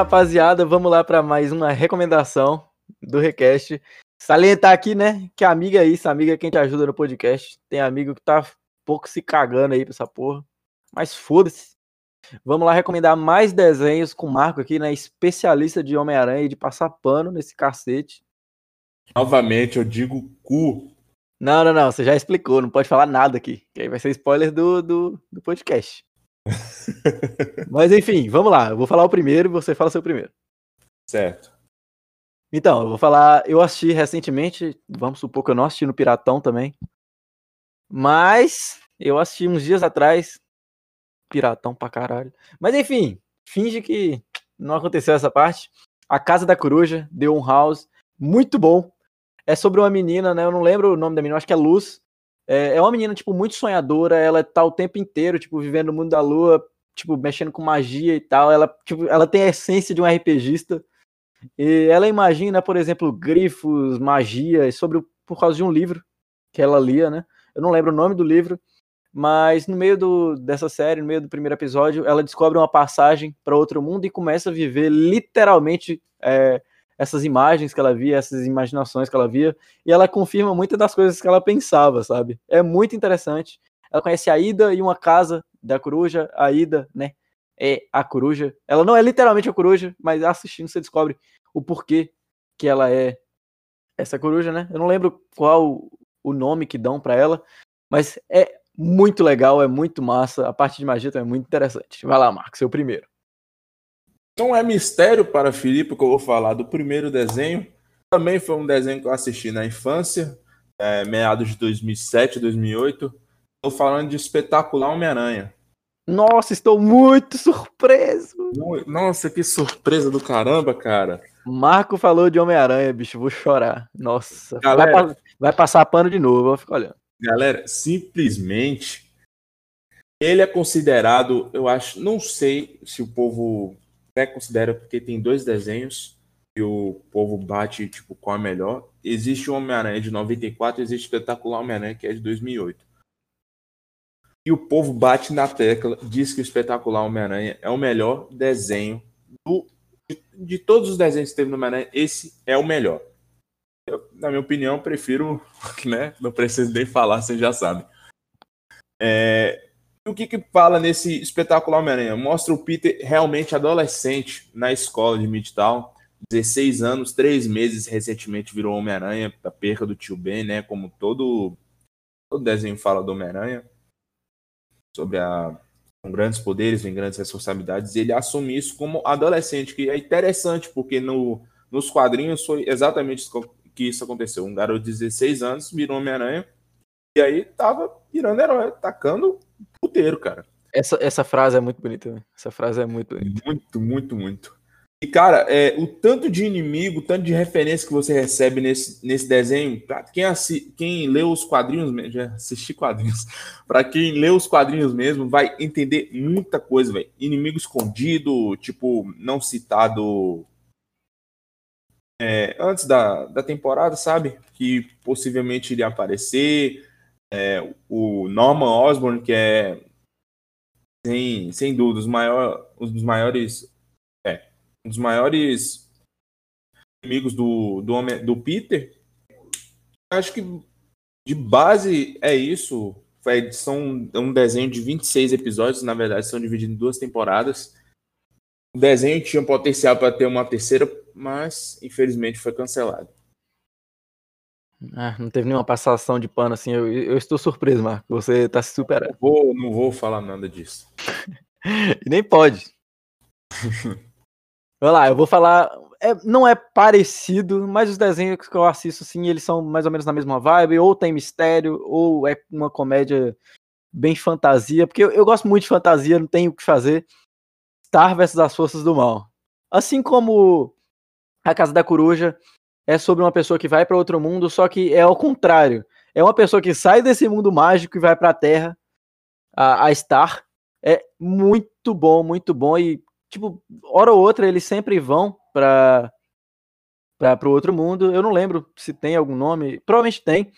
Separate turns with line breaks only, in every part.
rapaziada, vamos lá para mais uma recomendação do Request. Salientar aqui, né, que amiga aí, essa amiga é quem te ajuda no podcast. Tem amigo que tá pouco se cagando aí pra essa porra. Mas foda-se. Vamos lá recomendar mais desenhos com o Marco aqui, né? Especialista de Homem-Aranha e de passar pano nesse cacete.
Novamente, eu digo cu.
Não, não, não. Você já explicou, não pode falar nada aqui. Que aí vai ser spoiler do, do, do podcast. Mas enfim, vamos lá. Eu vou falar o primeiro e você fala o seu primeiro.
Certo.
Então, eu vou falar. Eu assisti recentemente. Vamos supor que eu não assisti no Piratão também. Mas eu assisti uns dias atrás. Piratão pra caralho. Mas enfim, finge que não aconteceu essa parte. A Casa da Coruja, The Um House. Muito bom. É sobre uma menina, né? Eu não lembro o nome da menina, acho que é Luz. É, é uma menina, tipo, muito sonhadora. Ela tá o tempo inteiro, tipo, vivendo no mundo da lua, tipo, mexendo com magia e tal. Ela, tipo, ela tem a essência de um RPGista. E ela imagina, por exemplo, grifos, magia, sobre por causa de um livro que ela lia, né? Eu não lembro o nome do livro, mas no meio do, dessa série, no meio do primeiro episódio, ela descobre uma passagem para outro mundo e começa a viver literalmente é, essas imagens que ela via, essas imaginações que ela via, e ela confirma muitas das coisas que ela pensava, sabe? É muito interessante. Ela conhece a Ida e uma casa da coruja, a Ida, né? É a coruja. Ela não é literalmente a coruja, mas assistindo você descobre o porquê que ela é essa coruja, né? Eu não lembro qual o nome que dão para ela, mas é muito legal, é muito massa. A parte de magia também é muito interessante. Vai lá, Marcos, seu primeiro.
Não é mistério para Felipe que eu vou falar do primeiro desenho. Também foi um desenho que eu assisti na infância, é, meados de 2007, 2008. Estou falando de Espetacular Homem-Aranha.
Nossa, estou muito surpreso.
Nossa, que surpresa do caramba, cara.
Marco falou de Homem-Aranha, bicho, vou chorar. Nossa, Galera, vai, vai, passar pano de novo, vou ficar olhando.
Galera, simplesmente ele é considerado, eu acho, não sei se o povo até considera porque tem dois desenhos que o povo bate tipo qual é melhor. Existe o Homem-Aranha de 94, existe o Espetacular Homem-Aranha que é de 2008 e o povo bate na tecla, diz que o espetacular Homem-Aranha é o melhor desenho do, de, de, todos os desenhos que teve no Homem-Aranha, esse é o melhor. Eu, na minha opinião, prefiro, né? Não preciso nem falar, vocês já sabem. É, o que que fala nesse espetacular Homem-Aranha? Mostra o Peter realmente adolescente na escola de Midtown, 16 anos, 3 meses recentemente virou Homem-Aranha, a perca do tio Ben, né? Como todo, todo desenho fala do Homem-Aranha sobre a com grandes poderes vem grandes responsabilidades, e ele assume isso como adolescente, que é interessante, porque no, nos quadrinhos foi exatamente isso que isso aconteceu. Um garoto de 16 anos virou Homem-Aranha, e aí tava virando herói, atacando puteiro, cara.
Essa, essa frase é muito bonita, né? Essa frase é muito bonita.
Muito, muito, muito. E, cara, é, o tanto de inimigo, o tanto de referência que você recebe nesse, nesse desenho, pra quem, assi, quem lê os quadrinhos, já assisti quadrinhos, para quem lê os quadrinhos mesmo, vai entender muita coisa, velho. Inimigo escondido, tipo, não citado é, antes da, da temporada, sabe? Que possivelmente iria aparecer. É, o Norman Osborn, que é, sem, sem dúvida, maior, um dos maiores um dos maiores amigos do, do, homem, do Peter. Acho que de base é isso. Foi, são é um desenho de 26 episódios, na verdade, são divididos em duas temporadas. O desenho tinha potencial para ter uma terceira, mas infelizmente foi cancelado.
Ah, não teve nenhuma passação de pano assim. Eu, eu estou surpreso, Marco. Você está se superando. Não
vou, não vou falar nada disso.
nem pode. Vai lá, eu vou falar. É, não é parecido, mas os desenhos que eu assisto, assim, eles são mais ou menos na mesma vibe, ou tem mistério, ou é uma comédia bem fantasia, porque eu, eu gosto muito de fantasia, não tenho o que fazer. Star versus as Forças do Mal. Assim como A Casa da Coruja é sobre uma pessoa que vai para outro mundo, só que é ao contrário. É uma pessoa que sai desse mundo mágico e vai para a Terra, a, a Star. É muito bom, muito bom. E tipo, hora ou outra eles sempre vão para para o outro mundo. Eu não lembro se tem algum nome, provavelmente tem.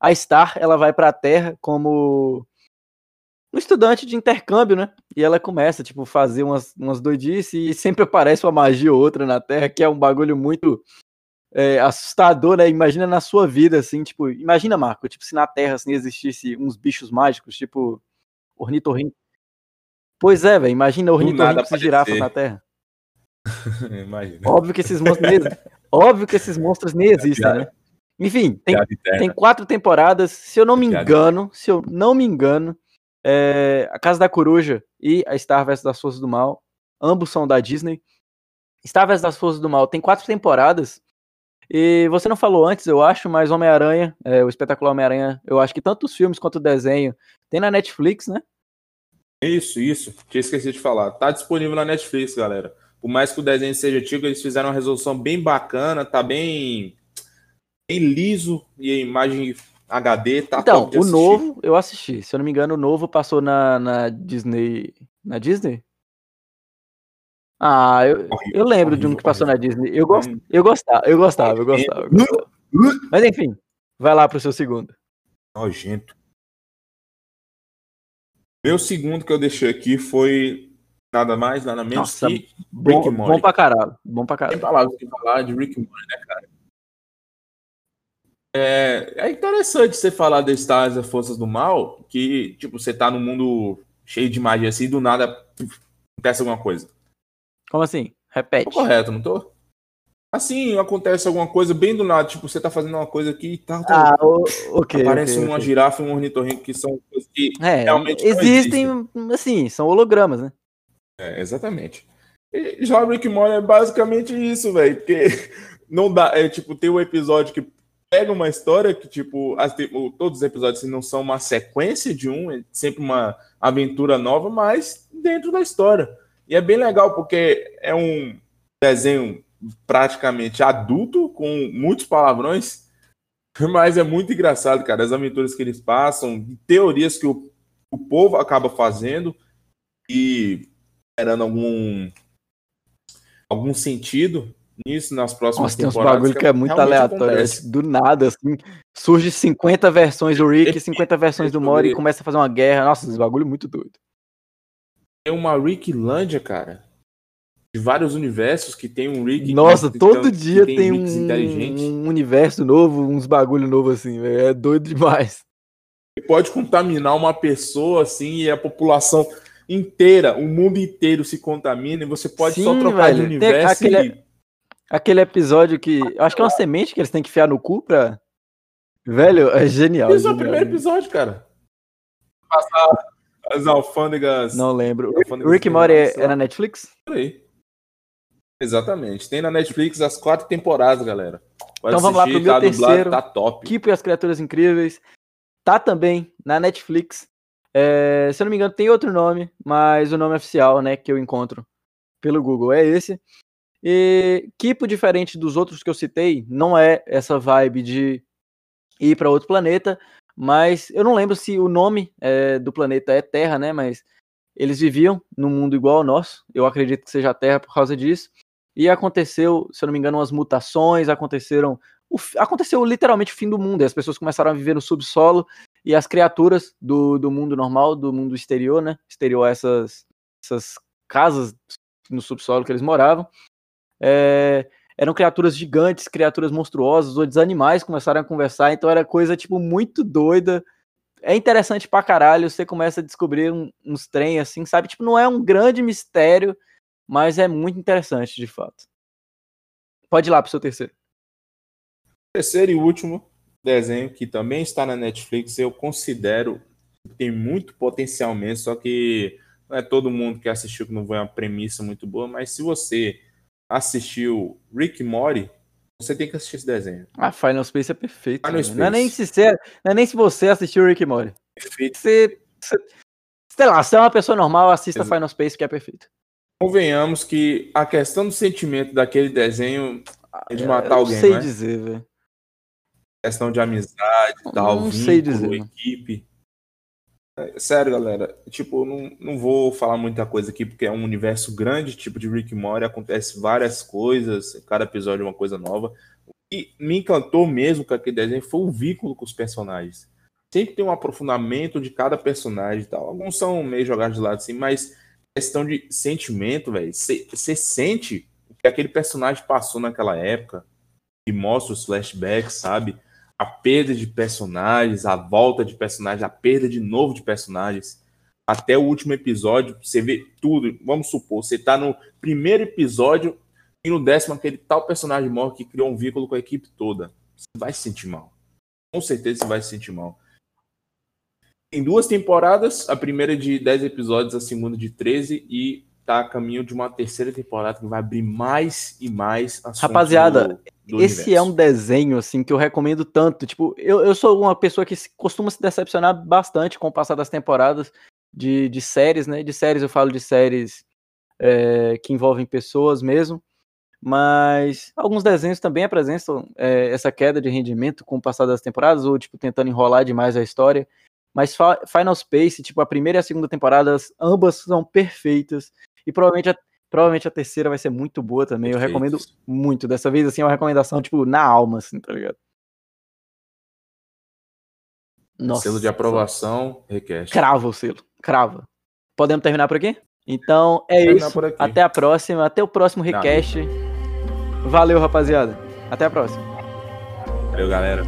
A Star, ela vai para a Terra como um estudante de intercâmbio, né? E ela começa, tipo, fazer umas, umas doidices e sempre aparece uma magia ou outra na Terra, que é um bagulho muito é, assustador, né? Imagina na sua vida, assim, tipo, imagina, Marco, tipo, se na Terra, assim, existisse uns bichos mágicos, tipo, ornitorrinco. Pois é, velho, imagina ornitorrincos e girafas na Terra. imagina. Óbvio que esses monstros nem, óbvio que esses monstros nem existem, né? Enfim, tem, tem quatro temporadas, se eu não me engano, se eu não me engano, é, A Casa da Coruja e a Star vs das Forças do Mal, ambos são da Disney. Star vs das Forças do Mal tem quatro temporadas. E você não falou antes, eu acho, mas Homem-Aranha, é, o espetacular Homem-Aranha, eu acho que tanto os filmes quanto o desenho tem na Netflix, né?
Isso, isso. Tinha esquecido de falar. Tá disponível na Netflix, galera. Por mais que o desenho seja antigo, eles fizeram uma resolução bem bacana, tá bem, bem liso e a imagem HD tá
Então, o novo eu assisti. Se eu não me engano, o novo passou na, na Disney. Na Disney? Ah, eu, eu lembro de um que passou na Disney. Eu, gost, eu gostava, eu gostava, eu gostava, eu gostava. Mas enfim, vai lá pro seu segundo.
Nojento. Meu segundo que eu deixei aqui foi nada mais, nada menos Nossa, que
bom, Rick Bom pra caralho. Bom pra caralho.
Tem palavras que falar de Rick Morty, né, cara? É, é interessante você falar de Stars e Forças do Mal, que, tipo, você tá num mundo cheio de magia assim, e do nada acontece alguma coisa.
Como assim? Repete.
Tô correto, não tô? Assim, acontece alguma coisa bem do nada, tipo, você tá fazendo uma coisa aqui e tal.
Ah, ok.
Aparece
okay,
uma okay. girafa e um ornitorrinco que são coisas que
é, realmente existem, existem, assim, são hologramas, né?
É, exatamente. E já Rick Morty é basicamente isso, velho, porque não dá, é tipo, tem um episódio que pega uma história que, tipo, as, todos os episódios assim, não são uma sequência de um, é sempre uma aventura nova, mas dentro da história. E é bem legal porque é um desenho praticamente adulto, com muitos palavrões, mas é muito engraçado, cara, as aventuras que eles passam, teorias que o, o povo acaba fazendo e gerando algum algum sentido nisso nas próximas Nossa,
temporadas. Tem uns bagulho que é, é muito aleatório. Acontece. Do nada, assim, surge 50 versões do Rick, 50 versões do Mori e começa a fazer uma guerra. Nossa, esse bagulho é muito doido.
Tem uma Ricklândia, cara. De vários universos que tem um Rick.
Nossa, que, todo que dia tem, tem um, um, universo novo, uns bagulho novo assim, véio. é doido demais.
pode contaminar uma pessoa assim e a população inteira, o mundo inteiro se contamina e você pode Sim, só trocar velho. de universo
aquele, e Aquele episódio que. Eu acho que é uma semente que eles têm que enfiar no cu pra. Velho, é genial.
Isso é o primeiro episódio, cara. Passar as alfândegas.
Não lembro. O Rick Mori é, é, na Netflix?
Por aí. Exatamente. Tem na Netflix as quatro temporadas, galera.
Pode então vamos lá pro meu tá terceiro. Dublado, tá top. Keep e as Criaturas Incríveis. Tá também na Netflix. É, se eu não me engano, tem outro nome, mas o nome oficial, né, que eu encontro pelo Google é esse. E Kipo, diferente dos outros que eu citei, não é essa vibe de ir para outro planeta, mas eu não lembro se o nome é, do planeta é Terra, né? Mas eles viviam num mundo igual ao nosso. Eu acredito que seja a Terra por causa disso. E aconteceu, se eu não me engano, umas mutações, aconteceram. O, aconteceu literalmente o fim do mundo. as pessoas começaram a viver no subsolo e as criaturas do, do mundo normal, do mundo exterior, né? Exterior a essas, essas casas no subsolo que eles moravam, é, eram criaturas gigantes, criaturas monstruosas, outros animais começaram a conversar, então era coisa, tipo, muito doida. É interessante pra caralho, você começa a descobrir um, uns trem assim, sabe? Tipo, não é um grande mistério, mas é muito interessante, de fato. Pode ir lá pro seu terceiro.
Terceiro e último desenho que também está na Netflix, eu considero que tem muito potencial mesmo, só que não é todo mundo que assistiu que não foi uma premissa muito boa, mas se você assistiu Rick Mori, você tem que assistir esse desenho.
Ah, Final Space é perfeito. Final Space. Não, é nem se você, não é nem se você assistiu Rick Mori. Perfeito. Você, você, sei lá, se é uma pessoa normal, assista Exato. Final Space que é perfeito.
Convenhamos que a questão do sentimento daquele desenho é de matar alguém,
não sei
é?
dizer, velho.
Questão de amizade, tal, não vínculo, sei dizer, equipe. É, sério, galera. Tipo, não, não vou falar muita coisa aqui porque é um universo grande, tipo de Rick Mori, acontece várias coisas, cada episódio é uma coisa nova. E me encantou mesmo com aquele desenho foi o vínculo com os personagens. sempre tem um aprofundamento de cada personagem e tal. Alguns são meio jogados de lado assim, mas questão de sentimento, velho. Você sente o que aquele personagem passou naquela época e mostra os flashbacks, sabe? A perda de personagens, a volta de personagens, a perda de novo de personagens. Até o último episódio, você vê tudo. Vamos supor, você tá no primeiro episódio e no décimo aquele tal personagem morre que criou um vínculo com a equipe toda. Você vai se sentir mal. Com certeza você vai se sentir mal. Tem duas temporadas, a primeira de 10 episódios, a segunda de 13, e tá a caminho de uma terceira temporada que vai abrir mais e mais
Rapaziada, do, do esse universo. é um desenho, assim, que eu recomendo tanto. Tipo, eu, eu sou uma pessoa que costuma se decepcionar bastante com o passar das temporadas de, de séries, né? De séries eu falo de séries é, que envolvem pessoas mesmo. Mas alguns desenhos também apresentam é, essa queda de rendimento com o passar das temporadas, ou tipo, tentando enrolar demais a história. Mas Final Space, tipo, a primeira e a segunda temporadas, ambas são perfeitas. E provavelmente a, provavelmente a terceira vai ser muito boa também. Eu recomendo muito. Dessa vez, assim, é uma recomendação, tipo, na alma, assim, tá ligado?
Nossa. Selo de aprovação, request.
Crava o selo, crava. Podemos terminar por aqui? Então é isso. Até a próxima. Até o próximo request. Valeu, rapaziada. Até a próxima.
Valeu, galera.